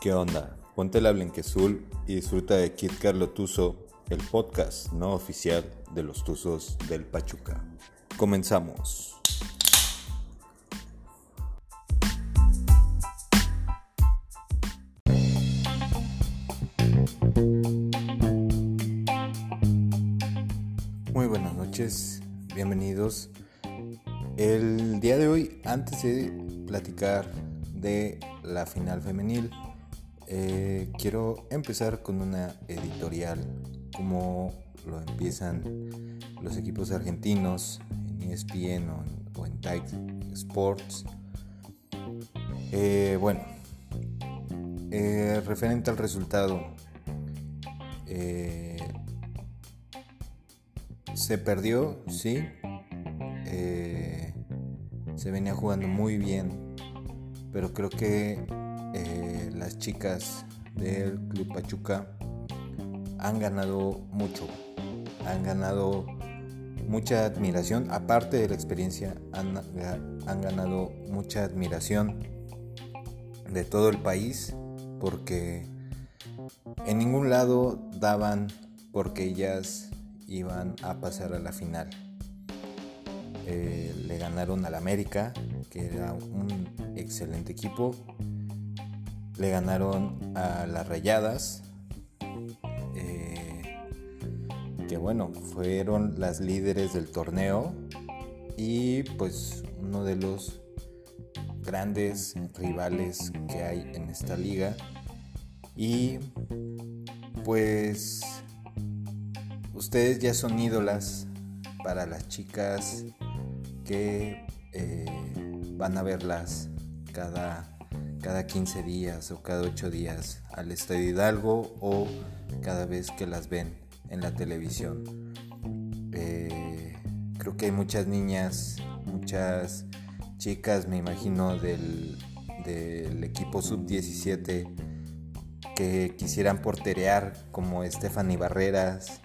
¿Qué onda? Ponte la blanquezul y disfruta de Kid Carlo Tuzo, el podcast no oficial de los Tuzos del Pachuca. Comenzamos. Muy buenas noches, bienvenidos. El día de hoy, antes de platicar de la final femenil, eh, quiero empezar con una editorial, como lo empiezan los equipos argentinos en ESPN o en, o Sports. Eh, bueno, eh, referente al resultado, se perdió, sí. se venía jugando muy bien, pero creo que eh, las chicas del Club Pachuca han ganado mucho, han ganado mucha admiración, aparte de la experiencia, han, han ganado mucha admiración de todo el país, porque en ningún lado daban porque ellas iban a pasar a la final. Eh, le ganaron al América, que era un excelente equipo, le ganaron a las Rayadas, eh, que bueno, fueron las líderes del torneo y pues uno de los grandes rivales que hay en esta liga. Y pues ustedes ya son ídolas para las chicas que eh, van a verlas cada cada 15 días o cada 8 días al Estadio Hidalgo o cada vez que las ven en la televisión. Eh, creo que hay muchas niñas, muchas chicas, me imagino, del, del equipo sub-17 que quisieran porterear como Stephanie Barreras,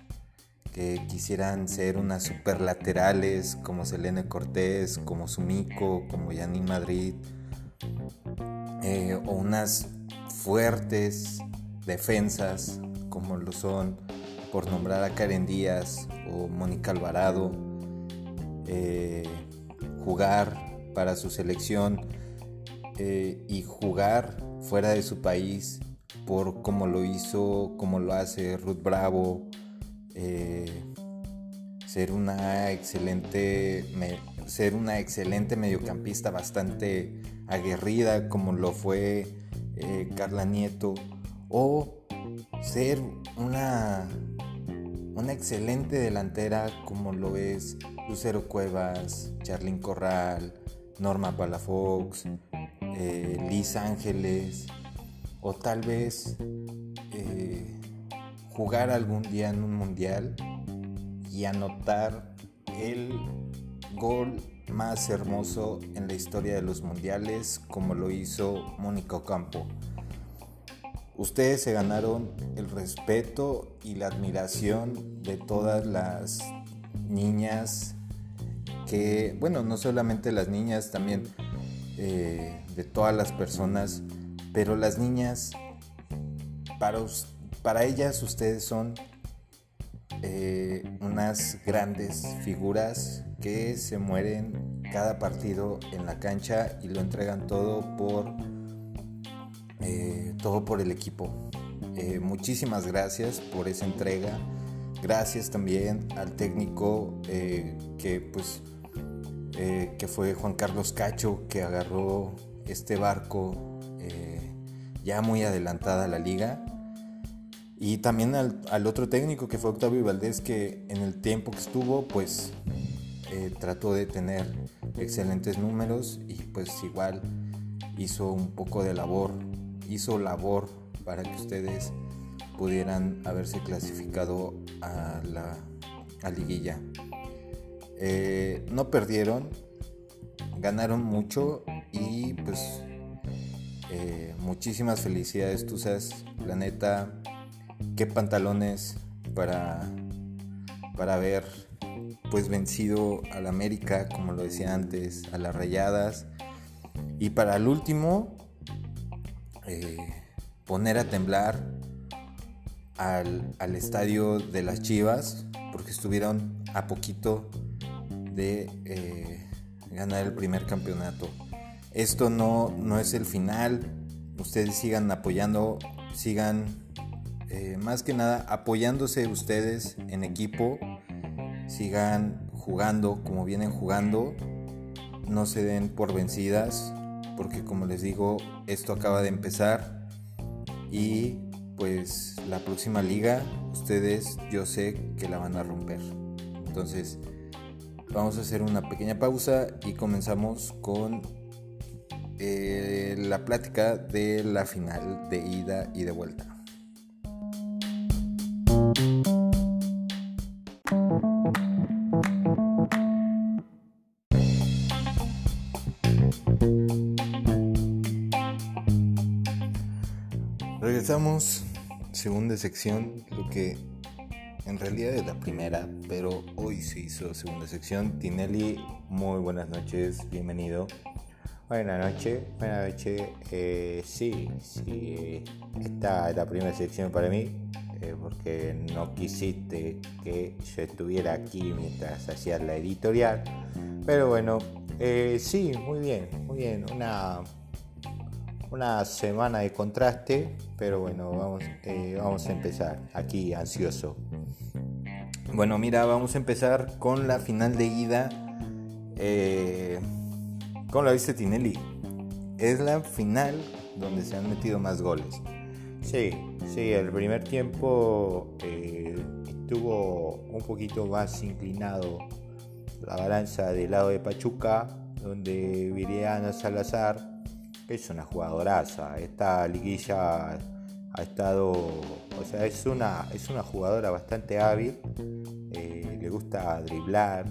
que quisieran ser unas super laterales como Selene Cortés, como Sumiko, como Yanin Madrid eh, o unas fuertes defensas como lo son por nombrar a Karen Díaz o Mónica Alvarado, eh, jugar para su selección eh, y jugar fuera de su país por como lo hizo, como lo hace Ruth Bravo, ser una excelente ser una excelente mediocampista bastante aguerrida como lo fue eh, Carla Nieto o ser una, una excelente delantera como lo es Lucero Cuevas, Charlyn Corral, Norma Palafox, eh, Liz Ángeles o tal vez eh, jugar algún día en un mundial y anotar el gol más hermoso en la historia de los mundiales como lo hizo Mónica Ocampo. Ustedes se ganaron el respeto y la admiración de todas las niñas que, bueno, no solamente las niñas, también eh, de todas las personas, pero las niñas, para, para ellas ustedes son eh, unas grandes figuras que se mueren cada partido en la cancha y lo entregan todo por eh, todo por el equipo. Eh, muchísimas gracias por esa entrega. Gracias también al técnico que pues que fue Juan Carlos Cacho que agarró este barco ya muy adelantada la liga y también al, otro técnico que fue Octavio Valdés, que en el tiempo que estuvo, pues eh, trató de tener excelentes números y pues igual hizo un poco de labor, hizo labor para que ustedes pudieran haberse clasificado a la liguilla. Eh, no perdieron, ganaron mucho y pues eh, muchísimas felicidades, Tuzas, la neta qué pantalones para, para haber pues vencido al América, como lo decía antes, a las Rayadas. Y para el último, eh, poner a temblar al, estadio de las Chivas porque estuvieron a poquito de eh, ganar el primer campeonato. Esto no, no es el final. Ustedes sigan apoyando, sigan eh, más que nada apoyándose ustedes en equipo. Sigan jugando como vienen jugando. No se den por vencidas porque como les digo, esto acaba de empezar y pues la próxima liga ustedes yo sé que la van a romper. Entonces vamos a hacer una pequeña pausa y comenzamos con eh, la plática de la final de ida y de vuelta. Segunda sección, lo que en realidad es la primera, pero hoy se hizo segunda sección. Tinelli, muy buenas noches, bienvenido. Buenas noches, buenas noches. Eh, sí, sí, esta es la primera sección para mí, eh, porque no quisiste que yo estuviera aquí mientras hacía la editorial. Pero bueno, eh, sí, muy bien, muy bien. Una una semana de contraste, pero bueno, vamos, eh, vamos a empezar aquí ansioso. Bueno, mira, vamos a empezar con la final de ida. Eh, ¿Cómo la viste, Tinelli? Es la final donde se han metido más goles. Sí, sí, el primer tiempo eh, estuvo un poquito más inclinado la balanza del lado de Pachuca, donde Viriano Salazar es una jugadoraza. Esta liguilla ha estado, o sea, es una, es una jugadora bastante hábil, eh, le gusta driblar.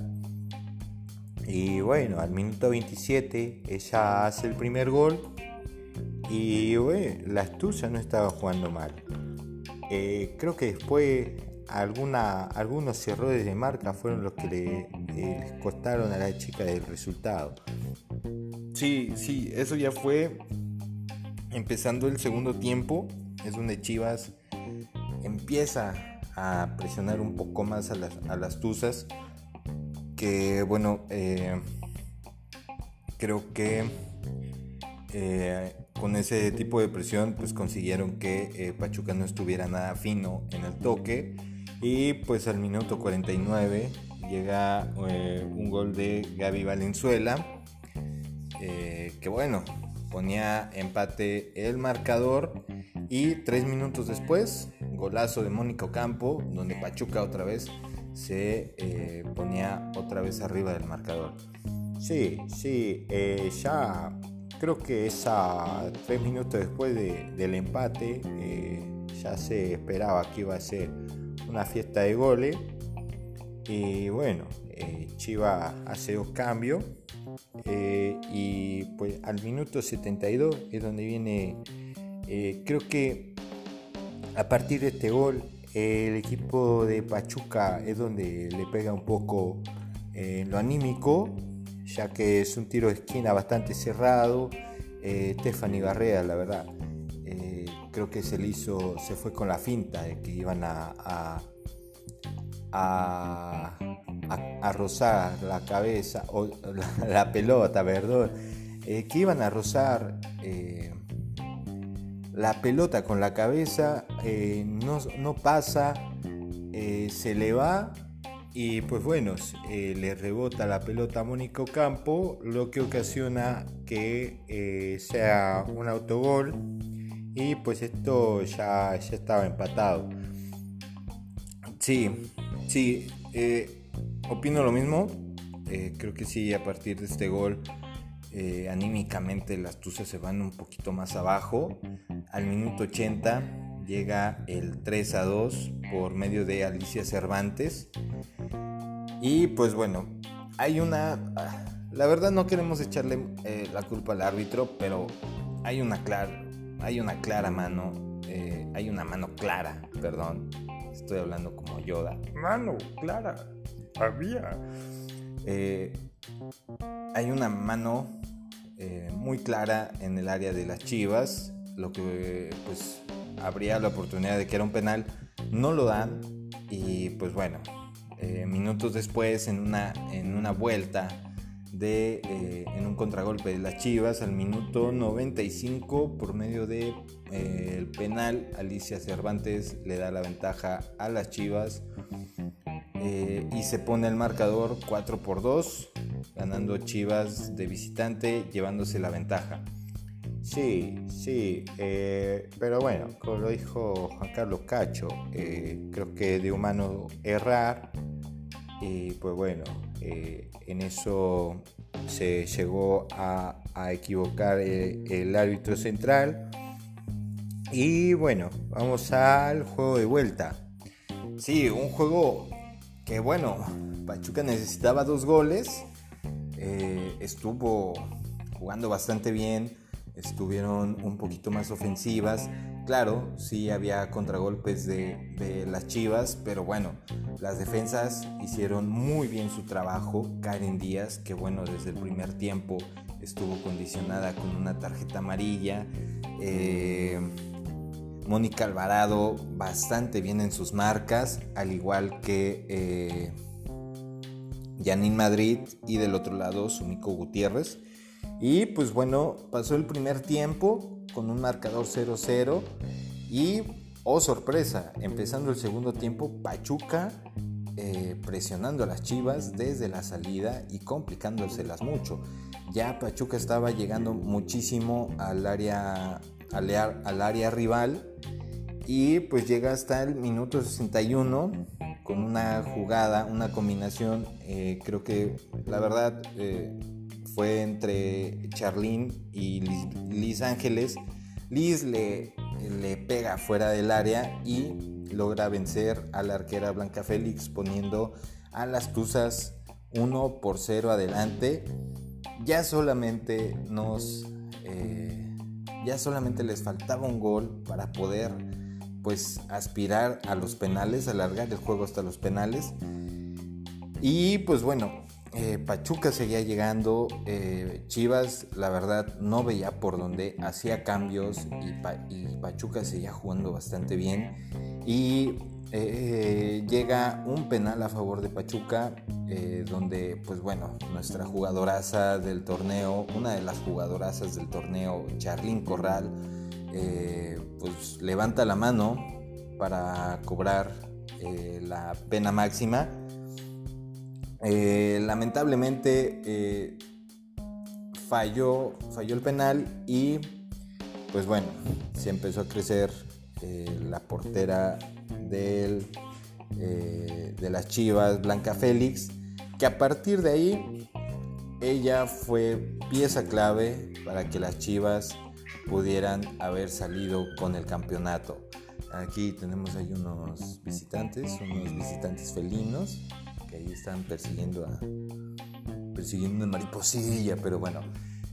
Y bueno, al minuto 27 ella hace el primer gol y la astucia no estaba jugando mal. Eh, creo que después algunos errores de marca fueron los que le, eh, les costaron a la chica del resultado. Sí, sí, eso ya fue empezando el segundo tiempo. Es donde Chivas empieza a presionar un poco más a las, a Tuzas. Que bueno, eh, creo que eh, con ese tipo de presión pues consiguieron que eh, Pachuca no estuviera nada fino en el toque. Y pues al minuto 49 llega un gol de Gaby Valenzuela eh, que bueno, ponía empate el marcador y tres minutos después, golazo de Mónico Campo, donde Pachuca otra vez se eh, ponía otra vez arriba del marcador. Sí, sí, eh, ya creo que esa tres minutos después del empate ya se esperaba que iba a ser una fiesta de goles y bueno, Chiva hace dos cambios eh, y pues al minuto 72 es donde viene, eh, creo que a partir de este gol el equipo de Pachuca es donde le pega un poco en lo anímico, ya que es un tiro de esquina bastante cerrado. Eh, Stephanie Barrea, la verdad, creo que se le hizo, se fue con la finta de que iban a, rozar la cabeza, o la, pelota, perdón, eh, que iban a rozar eh, la pelota con la cabeza, eh, no, pasa, se le va y pues bueno, le rebota la pelota a Mónico Campo, lo que ocasiona que sea un autogol y pues esto ya, ya estaba empatado. Sí, sí, Opino lo mismo. Eh, creo que sí, a partir de este gol, eh, anímicamente las Tuzas se van un poquito más abajo. Al minuto 80 llega el 3 a 2 por medio de Alicia Cervantes. Y pues bueno, hay una... Ah, la verdad no queremos echarle eh, la culpa al árbitro, pero hay una clara, hay una clara mano, hay una mano clara, perdón, estoy hablando como Yoda. Mano clara había. Eh, hay una mano eh, muy clara en el área de las chivas. lo que pues habría la oportunidad de que era un penal, no lo dan y pues bueno, eh, minutos después en una, en una vuelta de, en un contragolpe de las Chivas al minuto 95 por medio de el penal Alicia Cervantes le da la ventaja a las Chivas y se pone el marcador 4 por 2 ganando Chivas de visitante llevándose la ventaja. Sí, sí, eh, pero bueno, como lo dijo Juan Carlos Cacho, eh, creo que de humano errar, y pues bueno, eh, en eso se llegó a, equivocar el, árbitro central. Y bueno, vamos al juego de vuelta. Sí, un juego que bueno, Pachuca necesitaba dos goles, estuvo jugando bastante bien estuvieron un poquito más ofensivas. Claro, sí había contragolpes de, las Chivas, pero bueno, las defensas hicieron muy bien su trabajo. Karen Díaz, que bueno, desde el primer tiempo estuvo condicionada con una tarjeta amarilla. Eh, Mónica Alvarado bastante bien en sus marcas, al igual que eh, Janine Madrid y del otro lado Sumiko Gutiérrez. Y pues bueno, pasó el primer tiempo con un marcador 0-0 y, oh sorpresa, empezando el segundo tiempo, Pachuca eh, presionando a las Chivas desde la salida y complicándoselas mucho. Ya Pachuca estaba llegando muchísimo al área, al, área rival y pues llega hasta el minuto 61 con una jugada, una combinación, eh, creo que la verdad... Eh, fue entre Charlene y Liz, Ángeles. Liz le, le pega fuera del área y logra vencer a la arquera Blanca Félix poniendo a las Tuzas 1 por 0 adelante. Ya solamente nos... Eh, ya solamente les faltaba un gol para poder pues aspirar a los penales, alargar el juego hasta los penales. Y pues bueno, eh, Pachuca seguía llegando, eh, Chivas la verdad no veía por dónde, hacía cambios y, Pachuca seguía jugando bastante bien y eh, llega un penal a favor de Pachuca donde pues bueno, nuestra jugadoraza del torneo, una de las jugadorazas del torneo, Charlín Corral, pues levanta la mano para cobrar la pena máxima. Eh, lamentablemente eh, falló, falló el penal y pues bueno, se empezó a crecer eh, la portera del, de las Chivas, Blanca Félix, que a partir de ahí ella fue pieza clave para que las Chivas pudieran haber salido con el campeonato. Aquí tenemos ahí unos visitantes, unos visitantes felinos que ahí están persiguiendo a persiguiendo una mariposilla, pero bueno,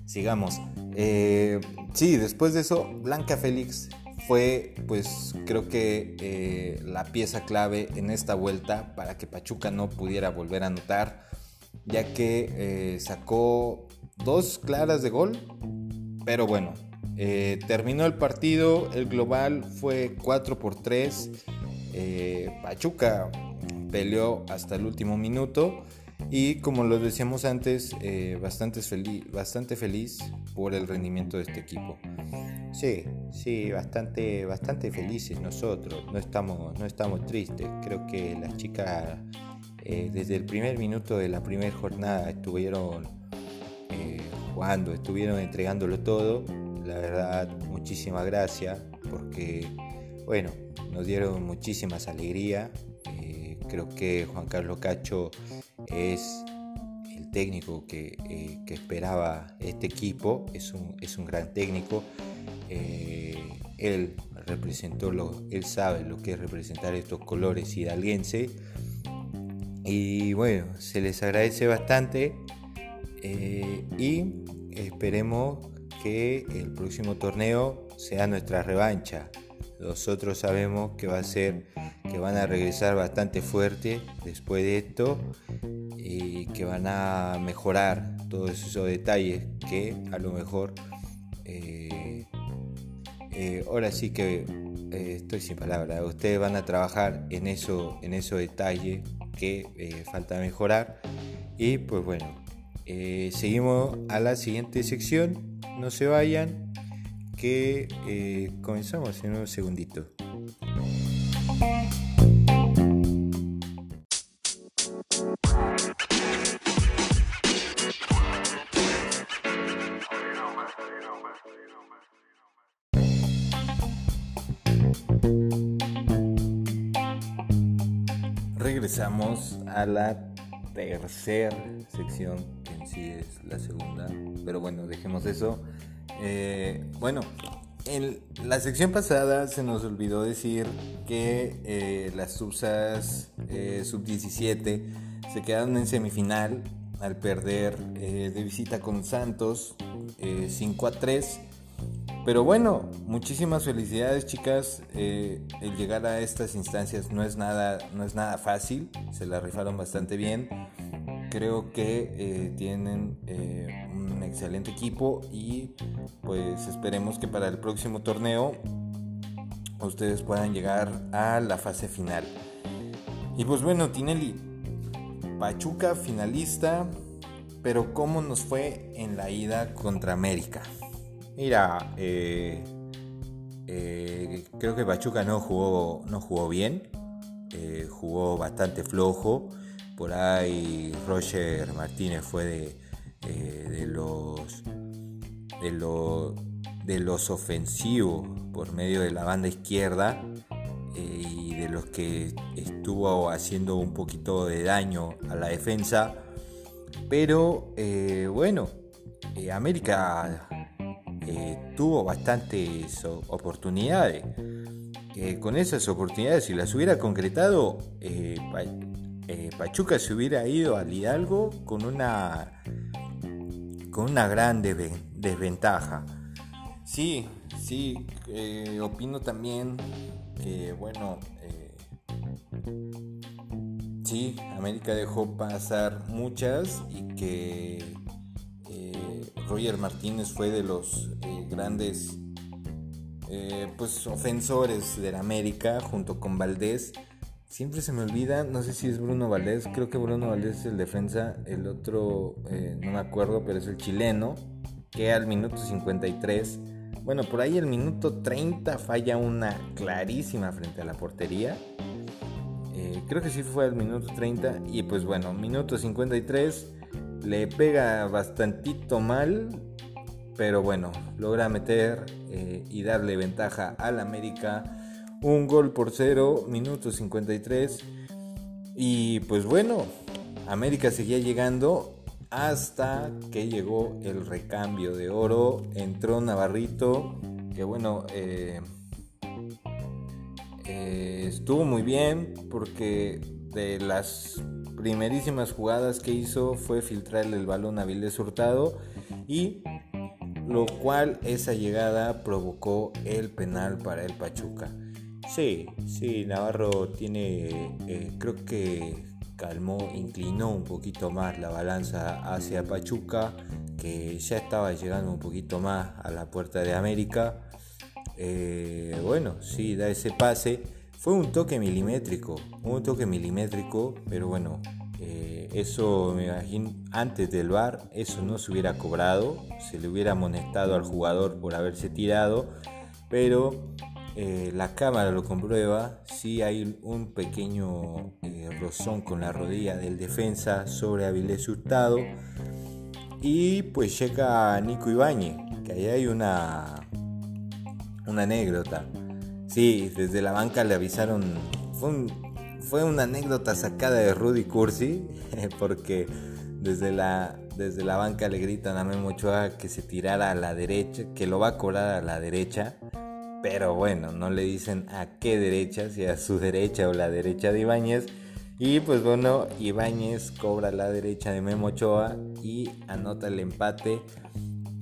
sigamos. Eh, sí, después de eso, Blanca Félix fue, pues creo que eh, la pieza clave en esta vuelta para que Pachuca no pudiera volver a anotar, ya que eh, sacó dos claras de gol, pero bueno, terminó el partido, el global fue 4 por 3. Pachuca peleó hasta el último minuto y como lo decíamos antes, eh, bastante, feliz, bastante feliz por el rendimiento de este equipo. Sí, sí, bastante, bastante felices nosotros, no estamos, no estamos tristes. Creo que las chicas eh, desde el primer minuto de la primera jornada estuvieron eh, jugando, estuvieron entregándolo todo. La verdad, muchísimas gracias porque, bueno, nos dieron muchísimas alegrías Creo que Juan Carlos Cacho es el técnico que, eh, esperaba este equipo, es un, es un gran técnico. Eh, él representó lo, él sabe lo que es representar estos colores hidalguense. Y bueno, se les agradece bastante eh, y esperemos que el próximo torneo sea nuestra revancha. Nosotros sabemos que va a ser que van a regresar bastante fuerte después de esto y que van a mejorar todos esos detalles que a lo mejor eh, eh, ahora sí que eh, estoy sin palabras. Ustedes van a trabajar en eso, en esos detalles que falta mejorar. Y pues bueno, seguimos a la siguiente sección. No se vayan, que comenzamos en un segundito. regresamos a la tercera sección, en sí es la segunda, pero bueno, dejemos eso. Eh, bueno, en la sección pasada se nos olvidó decir que eh, las subsas eh, sub-17 se quedaron en semifinal al perder de visita con Santos 5 a 3 pero bueno, muchísimas felicidades chicas. El llegar a estas instancias no es, nada, no es nada fácil, se la rifaron bastante bien. Creo que tienen excelente equipo y pues esperemos que para el próximo torneo ustedes puedan llegar a la fase final. Y pues bueno, Tinelli, Pachuca finalista, pero ¿cómo nos fue en la ida contra América? Mira, eh, eh, creo que Pachuca no jugó, no jugó bien, eh, jugó bastante flojo. Por ahí Roger Martínez fue de, de los de, de los ofensivos por medio de la banda izquierda y de los que estuvo haciendo un poquito de daño a la defensa. Pero bueno, América eh, tuvo bastantes oportunidades. con esas oportunidades, si las hubiera concretado, eh, eh, Pachuca se hubiera ido al Hidalgo con una, con una gran desventaja. Sí, sí, opino también que, bueno, sí, América dejó pasar muchas y que Roger Martínez fue de los eh, grandes eh, pues ofensores de la América junto con Valdés. Siempre se me olvida, no sé si es Bruno Valdés, creo que Bruno Valdés es el defensa, el otro eh, no me acuerdo, pero es el chileno, que al minuto 53, bueno, por ahí el minuto 30 falla una clarísima frente a la portería. creo que sí fue al minuto 30 y pues bueno, minuto 53 le pega bastantito mal, pero bueno, logra meter eh, y darle ventaja al América. Un gol por cero, minuto 53. Y pues bueno, América seguía llegando hasta que llegó el recambio de oro. Entró Navarrito, que bueno, eh, eh, estuvo muy bien porque de las primerísimas jugadas que hizo fue filtrarle el balón a Vilés Hurtado y lo cual esa llegada provocó el penal para el Pachuca. Sí, sí, Navarro tiene, eh, creo que calmó, inclinó un poquito más la balanza hacia Pachuca, que ya estaba llegando un poquito más a la puerta de América. Eh, bueno, sí, da ese pase fue un toque milimétrico, un toque milimétrico, pero bueno, eh, eso me imagino antes del bar, eso no se hubiera cobrado, se le hubiera amonestado al jugador por haberse tirado, pero eh, la cámara lo comprueba, sí hay un pequeño eh, rozón con la rodilla del defensa sobre Avilés Hurtado y pues llega Nico Ibáñez, que ahí hay una, una anécdota. Sí, desde la banca le avisaron. Fue, una anécdota sacada de Rudy Cursi, porque desde la, desde la banca le gritan a Memo que se tirara a la derecha, que lo va a cobrar a la derecha. Pero bueno, no le dicen a qué derecha, si a su derecha o la derecha de Ibáñez. Y pues bueno, Ibáñez cobra la derecha de Memo Ochoa y anota el empate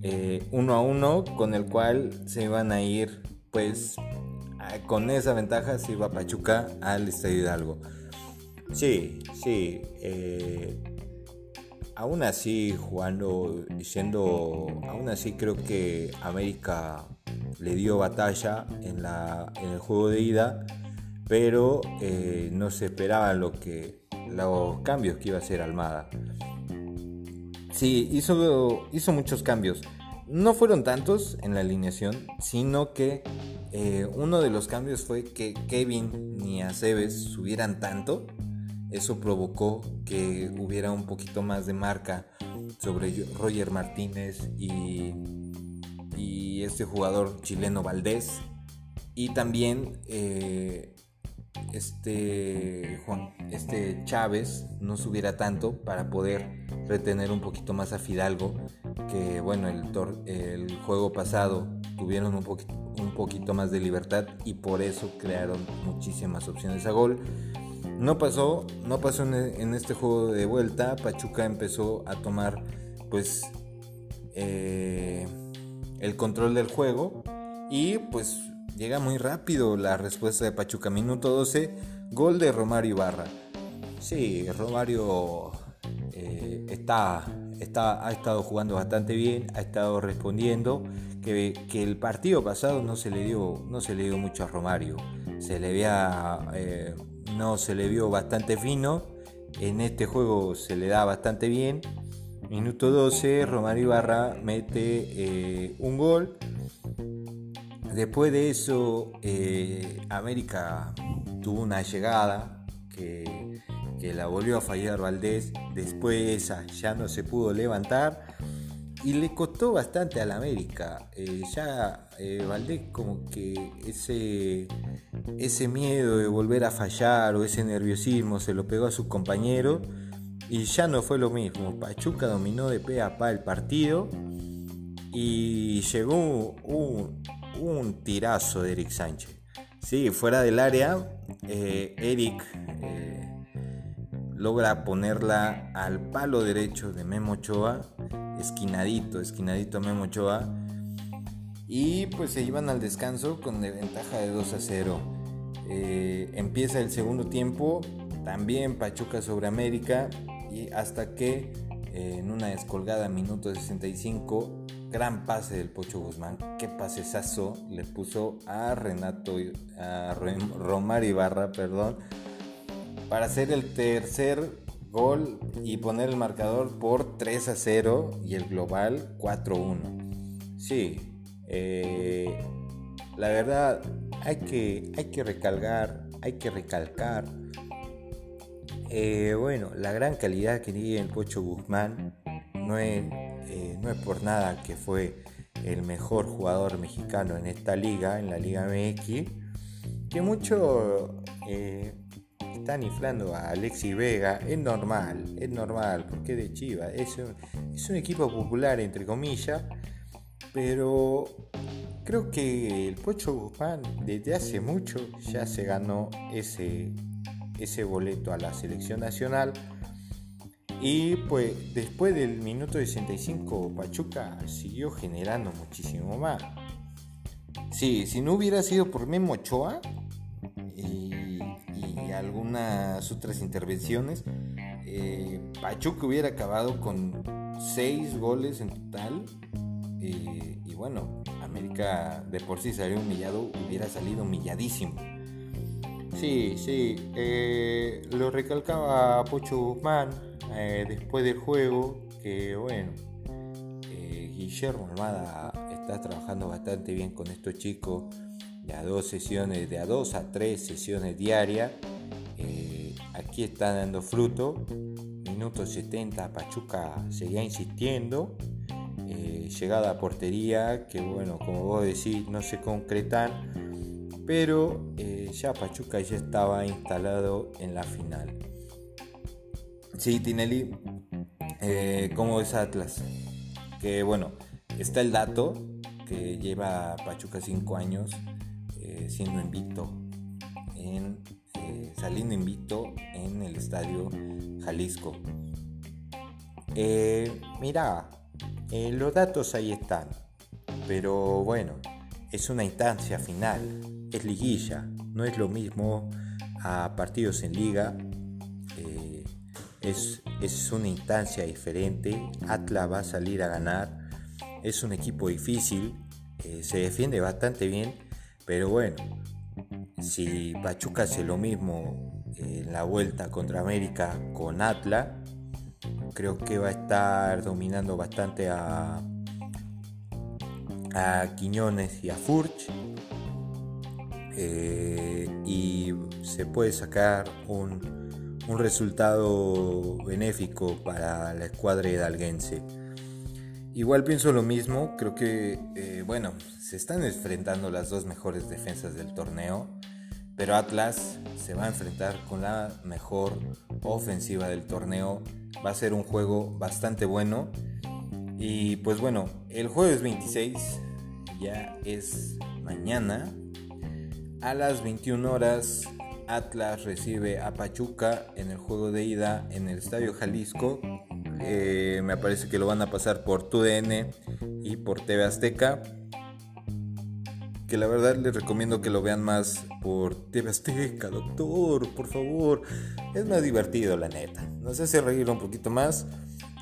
eh, uno a uno, con el cual se iban a ir pues con esa ventaja se iba Pachuca al Estadio Hidalgo. Sí, sí. Eh, aún así, jugando, siendo. Aún así, creo que América le dio batalla en, el juego de ida, pero eh, no se esperaban lo que, los cambios que iba a hacer Almada. Sí, hizo, hizo muchos cambios. No fueron tantos en la alineación, sino que eh, uno de los cambios fue que Kevin ni Aceves subieran tanto. Eso provocó que hubiera un poquito más de marca sobre Roger Martínez y, este jugador chileno Valdés. Y también eh, este, Juan, este Chávez no subiera tanto para poder retener un poquito más a Fidalgo, que bueno, el, el juego pasado tuvieron un, un poquito más de libertad y por eso crearon muchísimas opciones a gol. No pasó, no pasó en, este juego de vuelta. Pachuca empezó a tomar pues eh, el control del juego y pues llega muy rápido la respuesta de Pachuca. Minuto 12, gol de Romario Ibarra. Sí, Romario eh, está, está, ha estado jugando bastante bien, ha estado respondiendo. Que, que, el partido pasado no se le dio, no se le dio mucho a Romario. Se le veía eh, no se le vio bastante fino. En este juego se le da bastante bien. Minuto 12, Romario Ibarra mete eh, un gol. Después de eso, eh, América tuvo una llegada que, que, la volvió a fallar Valdés. Después ya no se pudo levantar y le costó bastante al América. Eh, ya Valdés como que ese ese miedo de volver a fallar o ese nerviosismo se lo pegó a su compañero y ya no fue lo mismo. Pachuca dominó de pe a pa el partido y llegó un, tirazo de Eric Sánchez. Sí, fuera del área, eh, Eric eh, logra ponerla al palo derecho de Memo Ochoa, esquinadito, esquinadito Memo Ochoa. Y pues se iban al descanso con ventaja de 2 a 0. Eh, empieza el segundo tiempo, también Pachuca sobre América y hasta que eh, en una descolgada minuto 65, gran pase del Pocho Guzmán, qué pasesazo le puso a Renato, a Romar Ibarra, perdón, para hacer el tercer gol y poner el marcador por 3 a 0 y el global 4 a 1. Sí, eh, la verdad hay que, hay que recalcar, hay que recalcar, eh, bueno, la gran calidad que tiene el Pocho Guzmán no es, eh, no es por nada que fue el mejor jugador mexicano en esta liga, en la Liga MX, que muchos están inflando a Alexis Vega, es normal, es normal, porque es de Chivas, es es un equipo popular entre comillas, pero Creo que el Pocho Guzmán desde hace mucho ya se ganó ese, ese boleto a la selección nacional. Y pues después del minuto 65 Pachuca siguió generando muchísimo más. Sí, si no hubiera sido por Memo Ochoa y, algunas otras intervenciones, eh, Pachuca hubiera acabado con 6 goles en total. Eh, y bueno, América de por sí salió humillado, hubiera salido humilladísimo. Sí, sí, eh, lo recalcaba Pocho Guzmán eh, después del juego, que bueno, Guillermo Almada está trabajando bastante bien con estos chicos, de dos sesiones, de a dos a tres sesiones diarias. aquí está dando fruto, minuto 70, Pachuca seguía insistiendo, llegada a portería, que bueno, como vos decís, no se concretan, pero eh, ya Pachuca ya estaba instalado en la final. Sí, Tinelli, eh, ¿cómo es Atlas? Que bueno, está el dato que lleva Pachuca 5 años eh, siendo invicto, en, saliendo invicto en el estadio Jalisco. mira, eh, los datos ahí están, pero bueno, es una instancia final, es liguilla, no es lo mismo a partidos en liga, eh, es, es una instancia diferente, Atlas va a salir a ganar, es un equipo difícil, eh, se defiende bastante bien, pero bueno, si Pachuca hace lo mismo en la vuelta contra América con Atlas, creo que va a estar dominando bastante a, a Quiñones y a Furch. Eh, y se puede sacar un, un, resultado benéfico para la escuadra hidalguense. Igual pienso lo mismo, creo que, eh, bueno, se están enfrentando las dos mejores defensas del torneo, pero Atlas se va a enfrentar con la mejor ofensiva del torneo. Va a ser un juego bastante bueno. Y pues bueno, el jueves 26 ya es mañana. A las 21 horas Atlas recibe a Pachuca en el juego de ida en el Estadio Jalisco. Eh, me parece que lo van a pasar por TUDN y por TV Azteca. Que la verdad les recomiendo que lo vean más por TV Azteca, doctor, por favor. Es más divertido, la neta. Nos hace reír un poquito más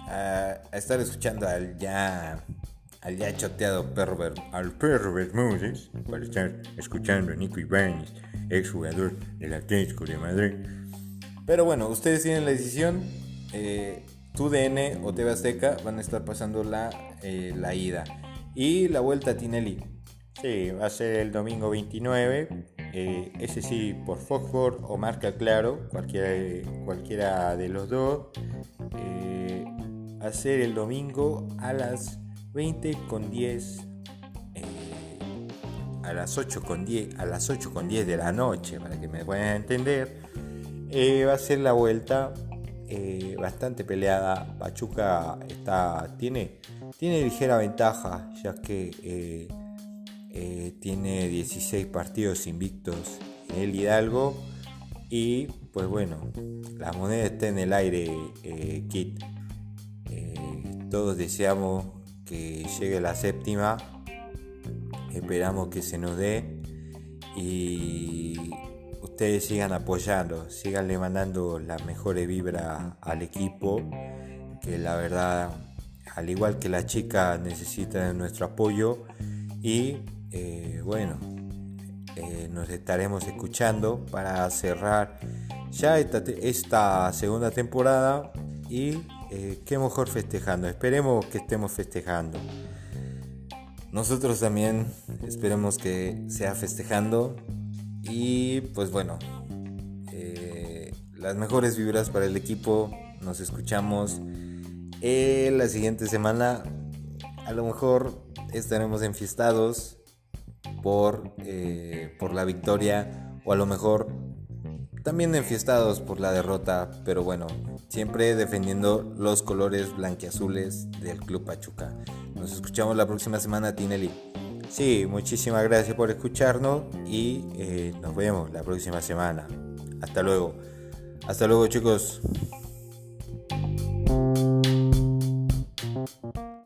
a, estar escuchando al ya al ya choteado pervert, al pervert Moses, para estar escuchando a Nico Ibáñez, ex jugador del Atlético de Madrid. Pero bueno, ustedes tienen la decisión. Eh, TUDN o TV Azteca van a estar pasando la, eh, la ida. Y la vuelta a Tinelli. Sí, va a ser el domingo 29. Eh, ese sí, por Foxford o Marca Claro, cualquiera, cualquiera de los dos. Eh, va a ser el domingo a las 20 con 10. a las 8 con 10, a las 8 con 10 de la noche, para que me puedan entender. va a ser la vuelta eh, bastante peleada. Pachuca está, tiene, tiene ligera ventaja, ya que eh, eh, tiene 16 partidos invictos en el Hidalgo. Y pues bueno, la moneda está en el aire, Kit. todos deseamos que llegue la séptima. Esperamos que se nos dé. Y ustedes sigan apoyando, sigan le mandando la mejores vibra al equipo, que la verdad, al igual que la chica, necesita nuestro apoyo. Y eh, bueno, eh, nos estaremos escuchando para cerrar ya esta, segunda temporada y eh, qué mejor festejando. Esperemos que estemos festejando. Nosotros también esperemos que sea festejando y pues bueno, eh, las mejores vibras para el equipo. Nos escuchamos la siguiente semana. A lo mejor estaremos enfiestados por, eh, por la victoria o a lo mejor también enfiestados por la derrota, pero bueno, siempre defendiendo los colores blanquiazules del Club Pachuca. Nos escuchamos la próxima semana, Tinelli. Sí, muchísimas gracias por escucharnos y eh, nos vemos la próxima semana. Hasta luego. Hasta luego chicos.